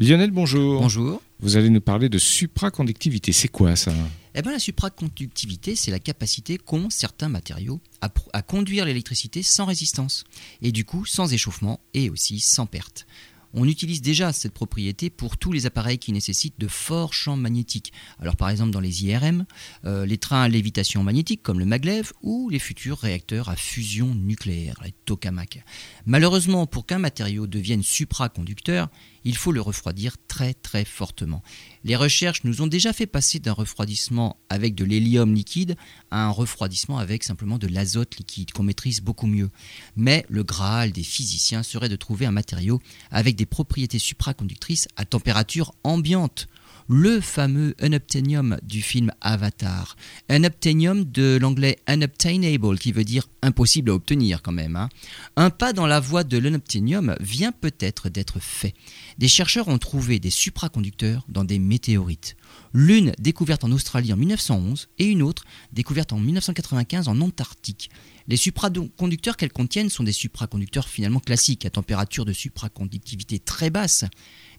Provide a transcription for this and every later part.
Lionel, bonjour. Bonjour. Vous allez nous parler de supraconductivité. C'est quoi ça? Eh bien, la supraconductivité, c'est la capacité qu'ont certains matériaux à, conduire l'électricité sans résistance, et du coup sans échauffement et aussi sans perte. On utilise déjà cette propriété pour tous les appareils qui nécessitent de forts champs magnétiques. Alors par exemple dans les IRM, euh, les trains à lévitation magnétique comme le maglev ou les futurs réacteurs à fusion nucléaire, les tokamaks. Malheureusement, pour qu'un matériau devienne supraconducteur, il faut le refroidir très très fortement. Les recherches nous ont déjà fait passer d'un refroidissement avec de l'hélium liquide à un refroidissement avec simplement de l'azote liquide qu'on maîtrise beaucoup mieux. Mais le Graal des physiciens serait de trouver un matériau avec des propriétés supraconductrices à température ambiante. Le fameux unobtainium du film Avatar. Unobtainium de l'anglais unobtainable qui veut dire impossible à obtenir quand même. hein. Un pas dans la voie de l'unobtainium vient peut-être d'être fait. Des chercheurs ont trouvé des supraconducteurs dans des météorites. L'une découverte en Australie en 1911 et une autre découverte en 1995 en Antarctique. Les supraconducteurs qu'elles contiennent sont des supraconducteurs finalement classiques à température de supraconductivité très basse.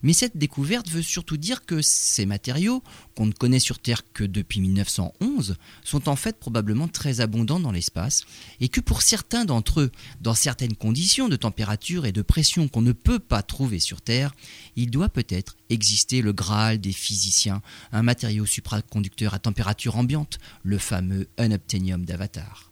Mais cette découverte veut surtout dire que ces matériaux, qu'on ne connaît sur Terre que depuis 1911, sont en fait probablement très abondants dans l'espace et que pour certains d'entre eux, dans certaines conditions de température et de pression qu'on ne peut pas trouver sur Terre, il doit peut-être exister le Graal des physiciens, un matériau supraconducteur à température ambiante, le fameux unobtainium d'Avatar.